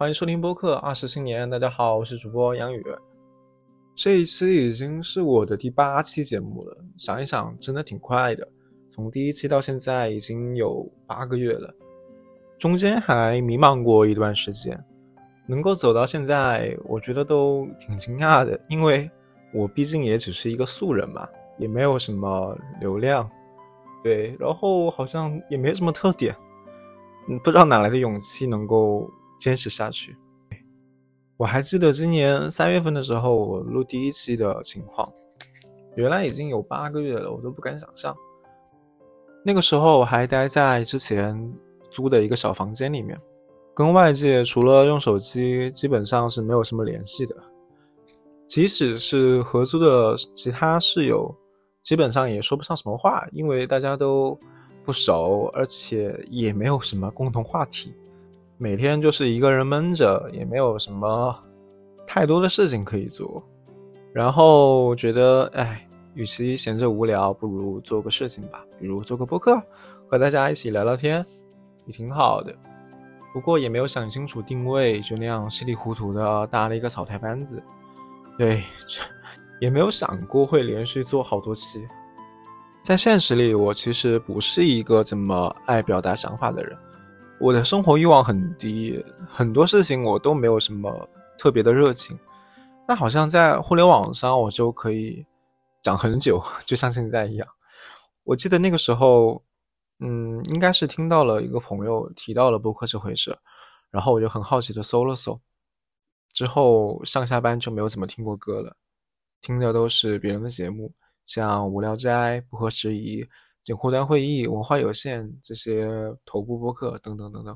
欢迎收听播客二十青年。大家好，我是主播杨宇。这一期已经是我的第八期节目了，想一想，真的挺快的。从第一期到现在已经有八个月了，中间还迷茫过一段时间。能够走到现在，我觉得都挺惊讶的，因为我毕竟也只是一个素人嘛，也没有什么流量，对，然后好像也没什么特点，嗯，不知道哪来的勇气能够坚持下去。我还记得今年三月份的时候，我录第一期的情况，原来已经有八个月了，我都不敢想象。那个时候我还待在之前租的一个小房间里面。跟外界除了用手机，基本上是没有什么联系的。即使是合租的其他室友，基本上也说不上什么话，因为大家都不熟，而且也没有什么共同话题。每天就是一个人闷着，也没有什么太多的事情可以做。然后觉得，哎，与其闲着无聊，不如做个事情吧，比如做个播客，和大家一起聊聊天，也挺好的。不过也没有想清楚定位，就那样稀里糊涂的搭了一个草台班子。对，也没有想过会连续做好多期。在现实里，我其实不是一个怎么爱表达想法的人，我的生活欲望很低，很多事情我都没有什么特别的热情。那好像在互联网上，我就可以讲很久，就像现在一样。我记得那个时候。嗯，应该是听到了一个朋友提到了播客这回事，然后我就很好奇的搜了搜，之后上下班就没有怎么听过歌了，听的都是别人的节目，像无聊斋、不合时宜、简后端会议、文化有限这些头部播客等等等等。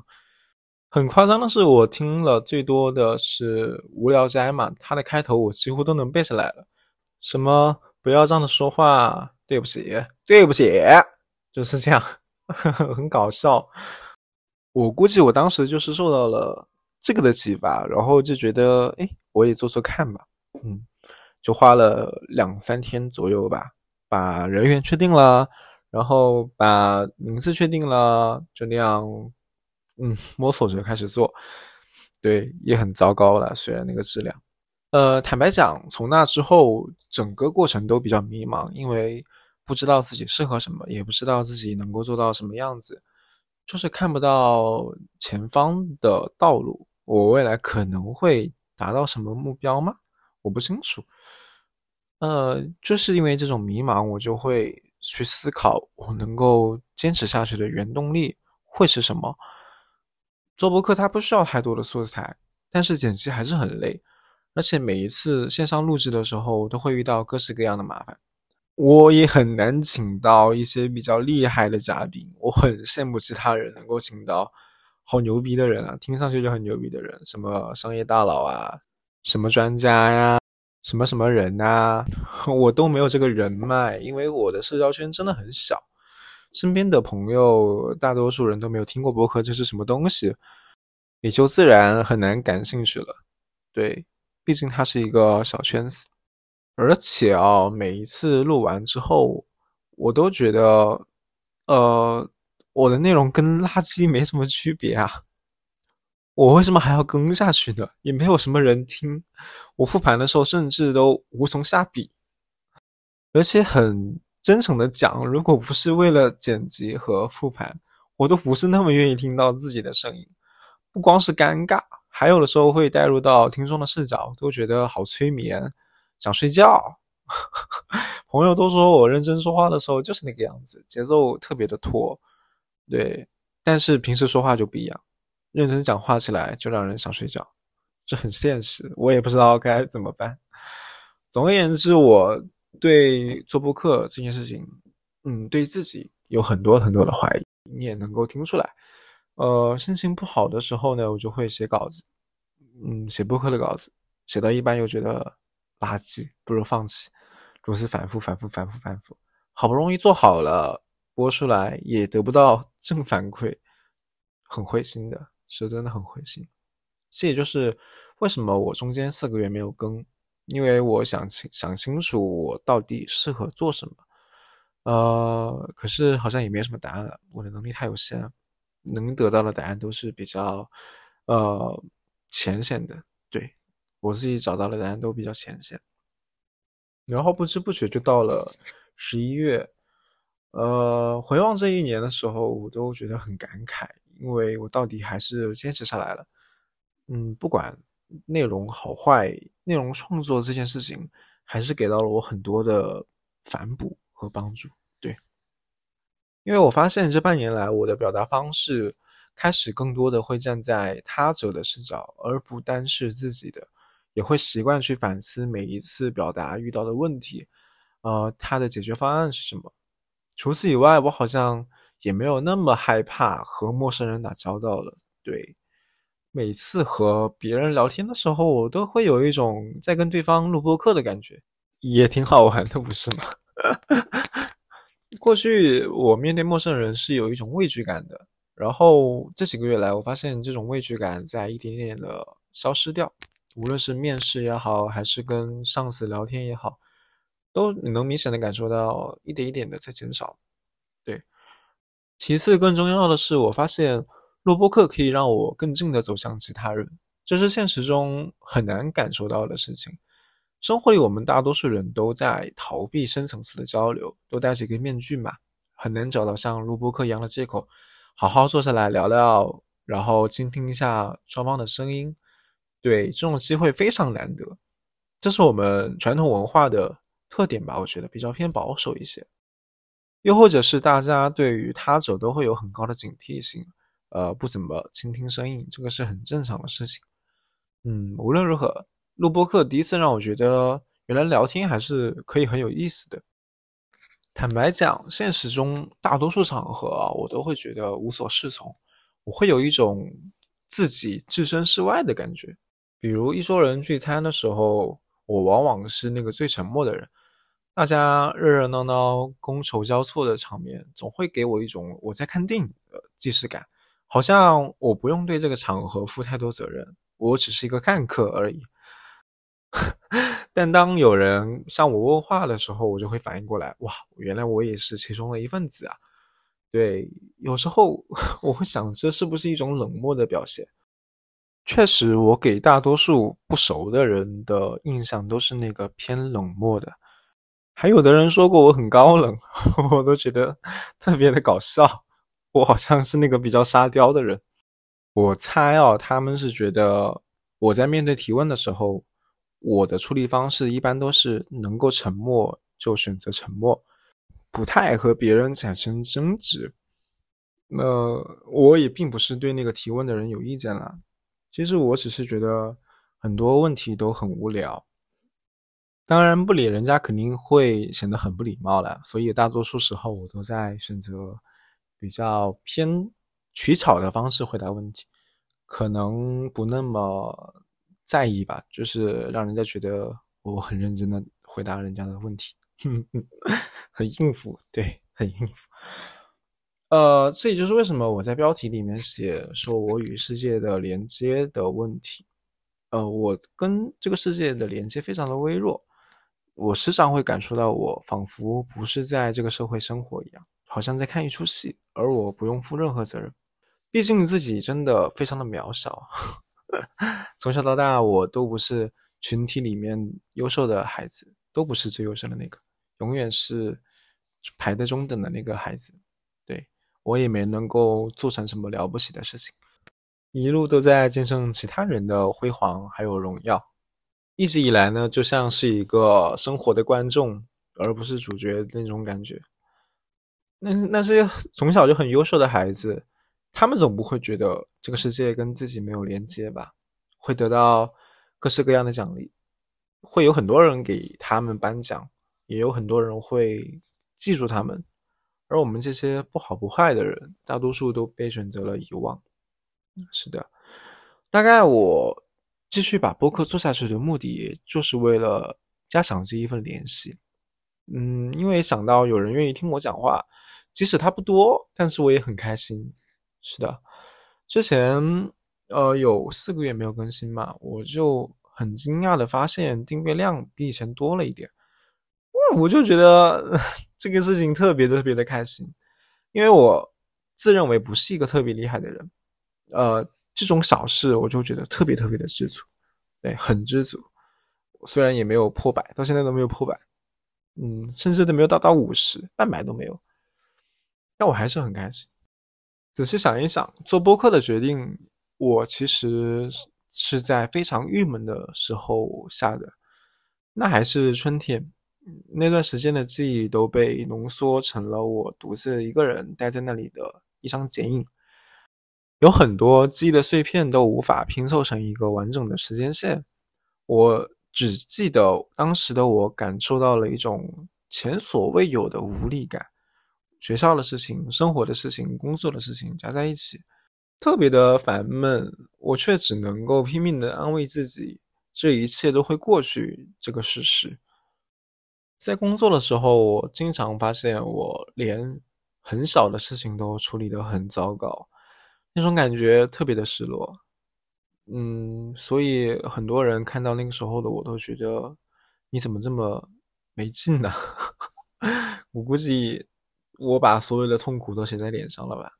很夸张的是，我听了最多的是无聊斋嘛，它的开头我几乎都能背下来了，什么不要这样的说话，对不起，对不起，就是这样。很搞笑，我估计我当时就是受到了这个的启发，然后就觉得，哎，我也做做看吧，嗯，就花了两三天左右吧，把人员确定了，然后把名字确定了，就那样，嗯，摸索着开始做，对，也很糟糕了，虽然那个质量，呃，坦白讲，从那之后，整个过程都比较迷茫，因为。不知道自己适合什么，也不知道自己能够做到什么样子，就是看不到前方的道路。我未来可能会达到什么目标吗？我不清楚。呃，就是因为这种迷茫，我就会去思考，我能够坚持下去的原动力会是什么。做博客它不需要太多的素材，但是剪辑还是很累，而且每一次线上录制的时候，都会遇到各式各样的麻烦。我也很难请到一些比较厉害的嘉宾，我很羡慕其他人能够请到好牛逼的人啊，听上去就很牛逼的人，什么商业大佬啊，什么专家呀，什么什么人呐，我都没有这个人脉，因为我的社交圈真的很小，身边的朋友大多数人都没有听过博客这是什么东西，也就自然很难感兴趣了。对，毕竟它是一个小圈子。而且啊，每一次录完之后，我都觉得，呃，我的内容跟垃圾没什么区别啊。我为什么还要更下去呢？也没有什么人听。我复盘的时候，甚至都无从下笔。而且很真诚的讲，如果不是为了剪辑和复盘，我都不是那么愿意听到自己的声音。不光是尴尬，还有的时候会带入到听众的视角，都觉得好催眠。想睡觉，朋友都说我认真说话的时候就是那个样子，节奏特别的拖，对。但是平时说话就不一样，认真讲话起来就让人想睡觉，这很现实。我也不知道该怎么办。总而言之，我对做播客这件事情，嗯，对自己有很多很多的怀疑，你也能够听出来。呃，心情不好的时候呢，我就会写稿子，嗯，写播客的稿子，写到一半又觉得。垃圾，不如放弃。如此反复、反复、反复、反复，好不容易做好了，播出来也得不到正反馈，很灰心的，是真的很灰心。这也就是为什么我中间四个月没有更，因为我想清想清楚我到底适合做什么。呃，可是好像也没什么答案了，我的能力太有限了，能得到的答案都是比较呃浅显的。对我自己找到的答案都比较浅显。然后不知不觉就到了十一月，呃，回望这一年的时候，我都觉得很感慨，因为我到底还是坚持下来了。嗯，不管内容好坏，内容创作这件事情，还是给到了我很多的反哺和帮助。对，因为我发现这半年来，我的表达方式开始更多的会站在他者的视角，而不单是自己的。也会习惯去反思每一次表达遇到的问题，呃，它的解决方案是什么。除此以外，我好像也没有那么害怕和陌生人打交道了。对，每次和别人聊天的时候，我都会有一种在跟对方录播课的感觉，也挺好玩的，不是吗？过去我面对陌生人是有一种畏惧感的，然后这几个月来，我发现这种畏惧感在一点点的消失掉。无论是面试也好，还是跟上司聊天也好，都你能明显的感受到一点一点的在减少。其次更重要的是，我发现录播课可以让我更近的走向其他人，这是现实中很难感受到的事情。生活里，我们大多数人都在逃避深层次的交流，都戴着一个面具嘛，很难找到像录播课一样的借口，好好坐下来聊聊，然后倾听一下双方的声音。对这种机会非常难得，这是我们传统文化的特点吧？我觉得比较偏保守一些，又或者是大家对于他者都会有很高的警惕性，呃，不怎么倾听声音，这个是很正常的事情。嗯，无论如何，录播课第一次让我觉得，原来聊天还是可以很有意思的。坦白讲，现实中大多数场合啊，我都会觉得无所适从，我会有一种自己置身事外的感觉。比如一桌人聚餐的时候，我往往是那个最沉默的人。大家热热闹闹、觥筹交错的场面，总会给我一种我在看电影的既视感，好像我不用对这个场合负太多责任，我只是一个看客而已。但当有人向我问话的时候，我就会反应过来，哇，原来我也是其中的一份子啊！对，有时候 我会想，这是不是一种冷漠的表现？确实，我给大多数不熟的人的印象都是那个偏冷漠的。还有的人说过我很高冷，我都觉得特别的搞笑。我好像是那个比较沙雕的人。我猜哦，他们是觉得我在面对提问的时候，我的处理方式一般都是能够沉默就选择沉默，不太和别人产生争执。那我也并不是对那个提问的人有意见了。其实我只是觉得很多问题都很无聊，当然不理人家肯定会显得很不礼貌了，所以大多数时候我都在选择比较偏取巧的方式回答问题，可能不那么在意吧，就是让人家觉得我很认真的回答人家的问题，很应付，对，很应付。呃，这也就是为什么我在标题里面写说我与世界的连接的问题。呃，我跟这个世界的连接非常的微弱，我时常会感受到我仿佛不是在这个社会生活一样，好像在看一出戏，而我不用负任何责任。毕竟自己真的非常的渺小，从小到大我都不是群体里面优秀的孩子，都不是最优秀的那个，永远是排在中等的那个孩子。对我也没能够做成什么了不起的事情，一路都在见证其他人的辉煌还有荣耀，一直以来呢，就像是一个生活的观众，而不是主角那种感觉。那那些从小就很优秀的孩子，他们总不会觉得这个世界跟自己没有连接吧？会得到各式各样的奖励，会有很多人给他们颁奖，也有很多人会记住他们。而我们这些不好不坏的人，大多数都被选择了遗忘。是的，大概我继续把播客做下去的目的，就是为了加强这一份联系。嗯，因为想到有人愿意听我讲话，即使他不多，但是我也很开心。是的，之前呃有四个月没有更新嘛，我就很惊讶的发现订阅量比以前多了一点。我就觉得 这个事情特别特别的开心，因为我自认为不是一个特别厉害的人，呃，这种小事我就觉得特别特别的知足，对，很知足。虽然也没有破百，到现在都没有破百，嗯，甚至都没有达到五十，半百都没有，但我还是很开心。仔细想一想，做播客的决定，我其实是在非常郁闷的时候下的。那还是春天，那段时间的记忆都被浓缩成了我独自一个人待在那里的一张剪影。有很多记忆的碎片都无法拼凑成一个完整的时间线。我只记得当时的我感受到了一种前所未有的无力感。学校的事情、生活的事情、工作的事情加在一起，特别的烦闷。我却只能够拼命的安慰自己，这一切都会过去这个事实。在工作的时候，我经常发现我连很小的事情都处理得很糟糕，那种感觉特别的失落。嗯，所以很多人看到那个时候的我都觉得你怎么这么没劲呢？我估计。我把所有的痛苦都写在脸上了吧？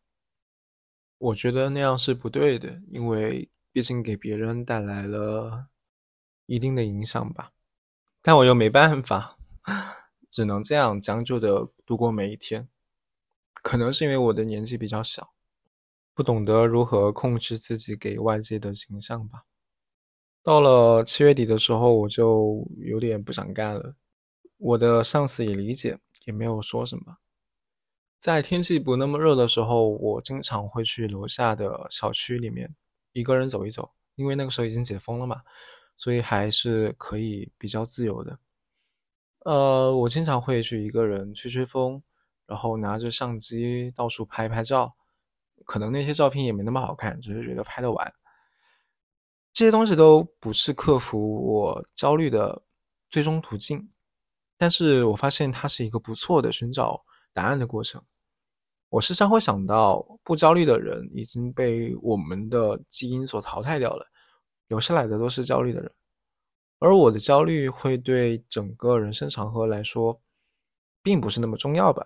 我觉得那样是不对的，因为毕竟给别人带来了一定的影响吧。但我又没办法，只能这样将就的度过每一天。可能是因为我的年纪比较小，不懂得如何控制自己给外界的形象吧。到了七月底的时候，我就有点不想干了。我的上司也理解，也没有说什么。在天气不那么热的时候，我经常会去楼下的小区里面一个人走一走，因为那个时候已经解封了嘛，所以还是可以比较自由的。呃，我经常会去一个人吹吹风，然后拿着相机到处拍拍照，可能那些照片也没那么好看，只是觉得拍得完。这些东西都不是克服我焦虑的最终途径，但是我发现它是一个不错的寻找答案的过程。我时常会想到，不焦虑的人已经被我们的基因所淘汰掉了，留下来的都是焦虑的人。而我的焦虑会对整个人生长河来说，并不是那么重要吧？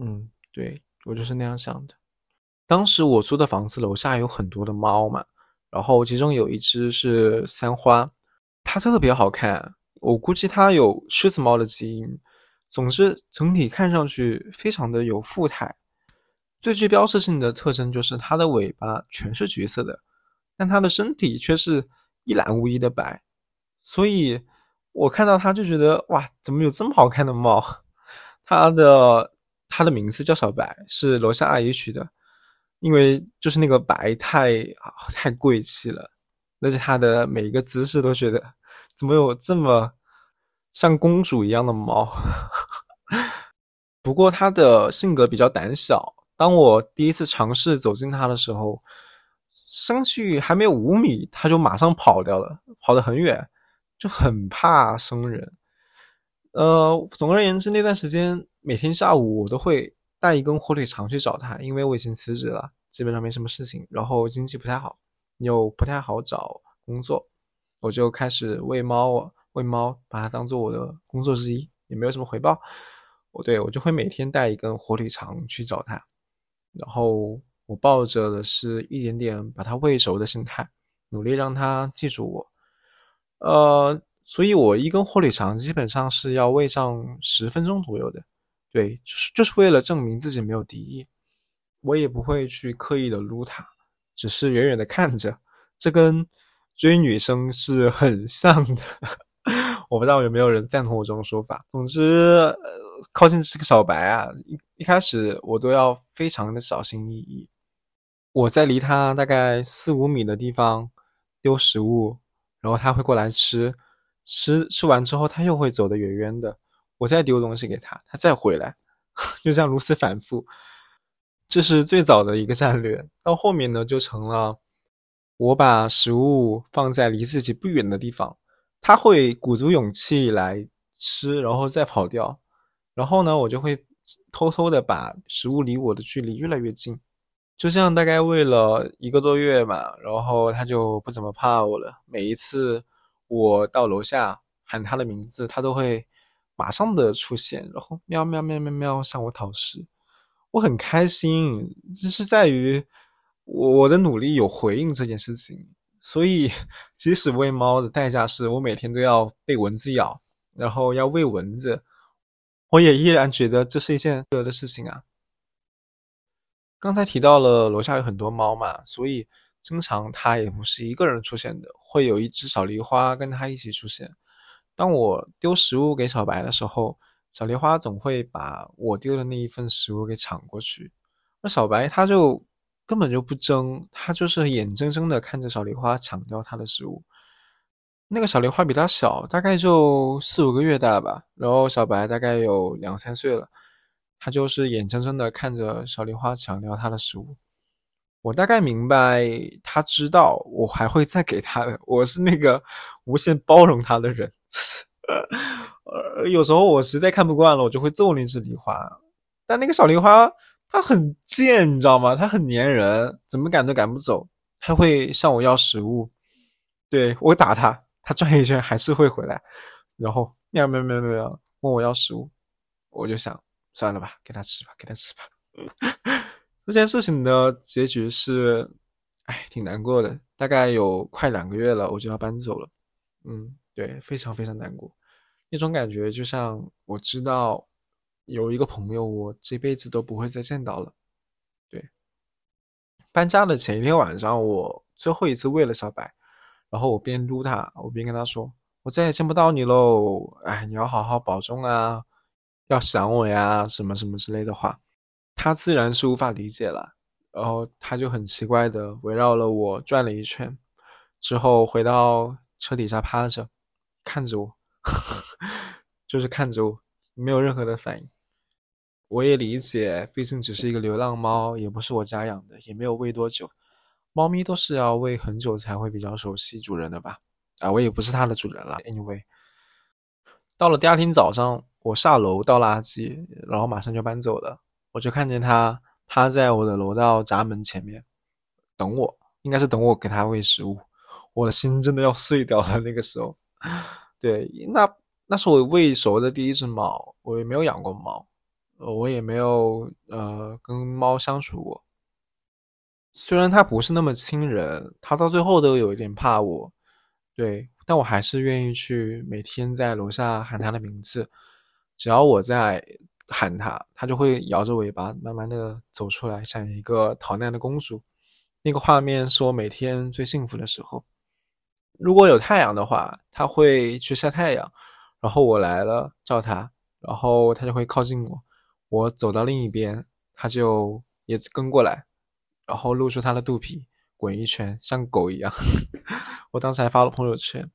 嗯，对我就是那样想的。当时我租的房子楼下有很多的猫嘛，然后其中有一只是三花，它特别好看，我估计它有狮子猫的基因。总之，整体看上去非常的有富态。最具标志性的特征就是它的尾巴全是橘色的，但它的身体却是一览无遗的白，所以我看到它就觉得哇，怎么有这么好看的猫？它的它的名字叫小白，是楼下阿姨取的，因为就是那个白太太贵气了，而且它的每一个姿势都觉得怎么有这么像公主一样的猫？不过它的性格比较胆小。当我第一次尝试走近它的时候，上去还没有五米，它就马上跑掉了，跑得很远，就很怕生人。呃，总而言之，那段时间每天下午我都会带一根火腿肠去找它，因为我已经辞职了，基本上没什么事情，然后经济不太好，又不太好找工作，我就开始喂猫，喂猫，把它当做我的工作之一，也没有什么回报。我对我就会每天带一根火腿肠去找它。然后我抱着的是一点点把它喂熟的心态，努力让它记住我。呃，所以我一根火腿肠基本上是要喂上十分钟左右的。对，就是就是为了证明自己没有敌意，我也不会去刻意的撸它，只是远远的看着。这跟追女生是很像的。我不知道有没有人赞同我这种说法。总之，呃，靠近这个小白啊，一一开始我都要非常的小心翼翼。我在离它大概四五米的地方丢食物，然后它会过来吃，吃吃完之后它又会走得远远的。我再丢东西给它，它再回来，就这样如此反复。这是最早的一个战略。到后面呢，就成了我把食物放在离自己不远的地方。他会鼓足勇气来吃，然后再跑掉。然后呢，我就会偷偷的把食物离我的距离越来越近。就这样，大概喂了一个多月吧，然后他就不怎么怕我了。每一次我到楼下喊他的名字，他都会马上的出现，然后喵喵喵喵喵向我讨食。我很开心，这是在于我我的努力有回应这件事情，所以即使喂猫的代价是我每天都要被蚊子咬，然后要喂蚊子，我也依然觉得这是一件值得的事情啊。刚才提到了楼下有很多猫嘛，所以经常它也不是一个人出现的，会有一只小狸花跟它一起出现。当我丢食物给小白的时候，小梨花总会把我丢的那一份食物给抢过去，而小白它就。根本就不争，他就是眼睁睁的看着小梨花抢掉他的食物。那个小梨花比他小，大概就四五个月大吧，然后小白大概有两三岁了，他就是眼睁睁的看着小梨花抢掉他的食物。我大概明白，他知道我还会再给他的，我是那个无限包容他的人。有时候我实在看不惯了，我就会揍那只狸花，但那个小狸花。它很贱，你知道吗？它很粘人，怎么赶都赶不走。它会向我要食物，对我打它，它转一圈还是会回来，然后喵喵喵喵喵问我要食物。我就想算了吧，给它吃吧，给它吃吧。这件事情的结局是，哎，挺难过的。大概有快两个月了，我就要搬走了。嗯，对，非常非常难过。那种感觉就像我知道。有一个朋友，我这辈子都不会再见到了。对，搬家的前一天晚上，我最后一次喂了小白，然后我边撸它，我边跟他说：“我再也见不到你喽，哎，你要好好保重啊，要想我呀，什么什么之类的话。”他自然是无法理解了，然后他就很奇怪的围绕了我转了一圈，之后回到车底下趴着，看着我，就是看着我，没有任何的反应。我也理解，毕竟只是一个流浪猫，也不是我家养的，也没有喂多久。猫咪都是要喂很久才会比较熟悉主人的吧？啊，我也不是它的主人了。Anyway，到了第二天早上，我下楼倒垃圾，然后马上就搬走了。我就看见它趴在我的楼道闸门前面等我，应该是等我给它喂食物。我的心真的要碎掉了。那个时候，对，那那是我喂熟的第一只猫，我也没有养过猫。我也没有呃跟猫相处过，虽然它不是那么亲人，它到最后都有一点怕我，对，但我还是愿意去每天在楼下喊它的名字，只要我在喊它，它就会摇着尾巴慢慢的走出来，像一个逃难的公主，那个画面是我每天最幸福的时候。如果有太阳的话，它会去晒太阳，然后我来了叫它，然后它就会靠近我。我走到另一边，它就也跟过来，然后露出它的肚皮，滚一圈，像狗一样。我当时还发了朋友圈，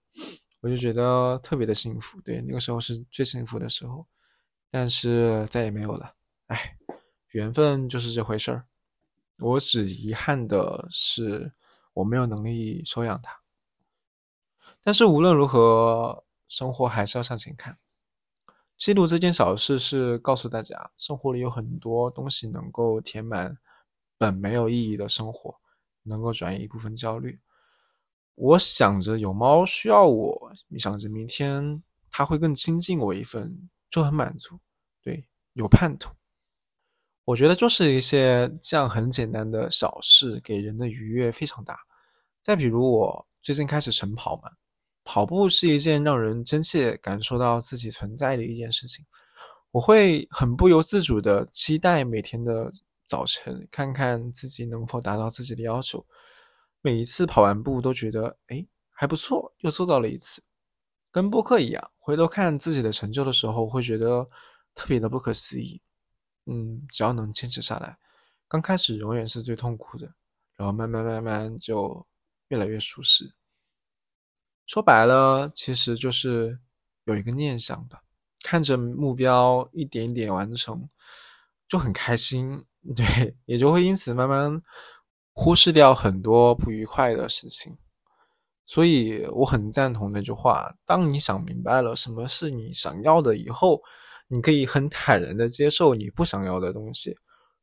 我就觉得特别的幸福。对，那个时候是最幸福的时候，但是再也没有了。哎，缘分就是这回事儿。我只遗憾的是，我没有能力收养它。但是无论如何，生活还是要向前看。记录这件小事是告诉大家，生活里有很多东西能够填满本没有意义的生活，能够转移一部分焦虑。我想着有猫需要我，想着明天它会更亲近我一份，就很满足。对，有盼头。我觉得就是一些这样很简单的小事，给人的愉悦非常大。再比如我最近开始晨跑嘛。跑步是一件让人真切感受到自己存在的一件事情，我会很不由自主的期待每天的早晨，看看自己能否达到自己的要求。每一次跑完步都觉得，哎，还不错，又做到了一次。跟播客一样，回头看自己的成就的时候，会觉得特别的不可思议。嗯，只要能坚持下来，刚开始永远是最痛苦的，然后慢慢慢慢就越来越舒适。说白了，其实就是有一个念想吧，看着目标一点点完成，就很开心，对，也就会因此慢慢忽视掉很多不愉快的事情。所以我很赞同那句话：，当你想明白了什么是你想要的以后，你可以很坦然的接受你不想要的东西。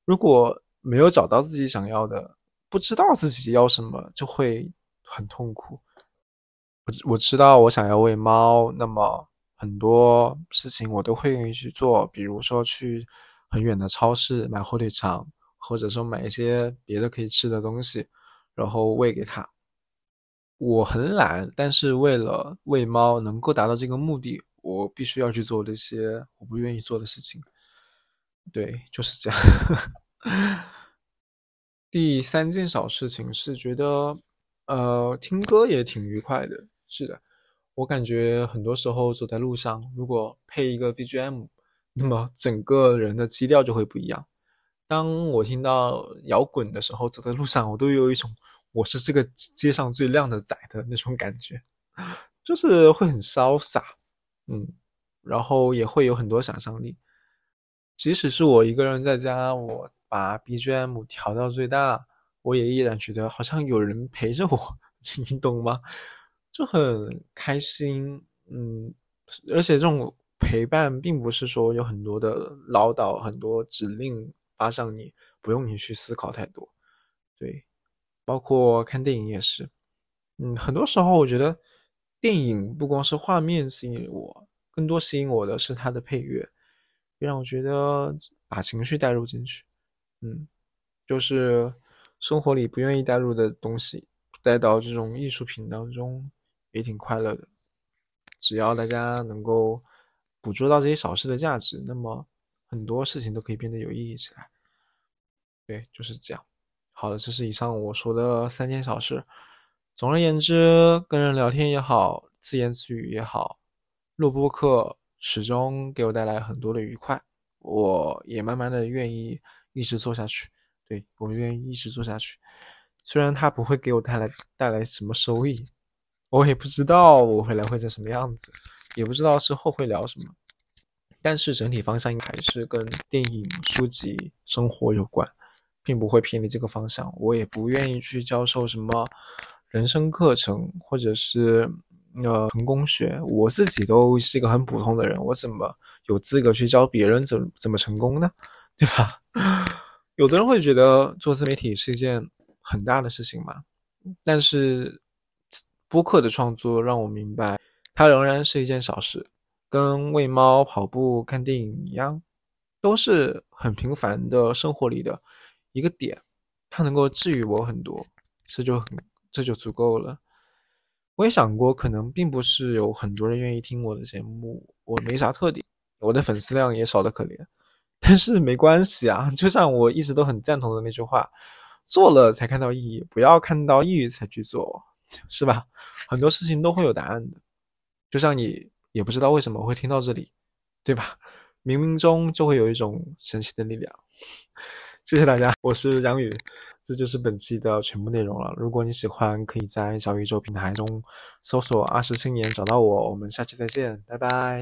如果没有找到自己想要的，不知道自己要什么，就会很痛苦。我我知道我想要喂猫，那么很多事情我都会愿意去做，比如说去很远的超市买火腿肠，或者说买一些别的可以吃的东西，然后喂给它。我很懒，但是为了喂猫能够达到这个目的，我必须要去做这些我不愿意做的事情。对，就是这样。第三件小事情是觉得，呃，听歌也挺愉快的。是的，我感觉很多时候走在路上，如果配一个 BGM，那么整个人的基调就会不一样。当我听到摇滚的时候，走在路上，我都有一种。我是这个街上最靓的仔的那种感觉，就是会很潇洒，嗯，然后也会有很多想象力。即使是我一个人在家，我把 BGM 调到最大，我也依然觉得好像有人陪着我，你懂吗？就很开心，嗯，而且这种陪伴并不是说有很多的唠叨，很多指令发向你，不用你去思考太多，对。包括看电影也是，嗯，很多时候我觉得电影不光是画面吸引我，更多吸引我的是它的配乐，让我觉得把情绪带入进去，嗯，就是生活里不愿意带入的东西带到这种艺术品当中，也挺快乐的。只要大家能够捕捉到这些小事的价值，那么很多事情都可以变得有意义起来。对，就是这样。好了，这是以上我说的三件小事。总而言之，跟人聊天也好，自言自语也好，录播课始终给我带来很多的愉快。我也慢慢的愿意一直做下去。对我愿意一直做下去，虽然它不会给我带来带来什么收益，我也不知道我未来会成什么样子，也不知道之后会聊什么，但是整体方向还是跟电影、书籍、生活有关。并不会偏离这个方向，我也不愿意去教授什么人生课程或者是呃成功学。我自己都是一个很普通的人，我怎么有资格去教别人怎怎么成功呢？对吧？有的人会觉得做自媒体是一件很大的事情嘛，但是播客的创作让我明白，它仍然是一件小事，跟喂猫、跑步、看电影一样，都是很平凡的生活里的。一个点，它能够治愈我很多，这就很这就足够了。我也想过，可能并不是有很多人愿意听我的节目，我没啥特点，我的粉丝量也少得可怜。但是没关系啊，就像我一直都很赞同的那句话：做了才看到意义，不要看到意义才去做，是吧？很多事情都会有答案的，就像你也不知道为什么会听到这里，对吧？冥冥中就会有一种神奇的力量。谢谢大家，我是杨宇，这就是本期的全部内容了。如果你喜欢，可以在小宇宙平台中搜索“二十青年”找到我。我们下期再见，拜拜。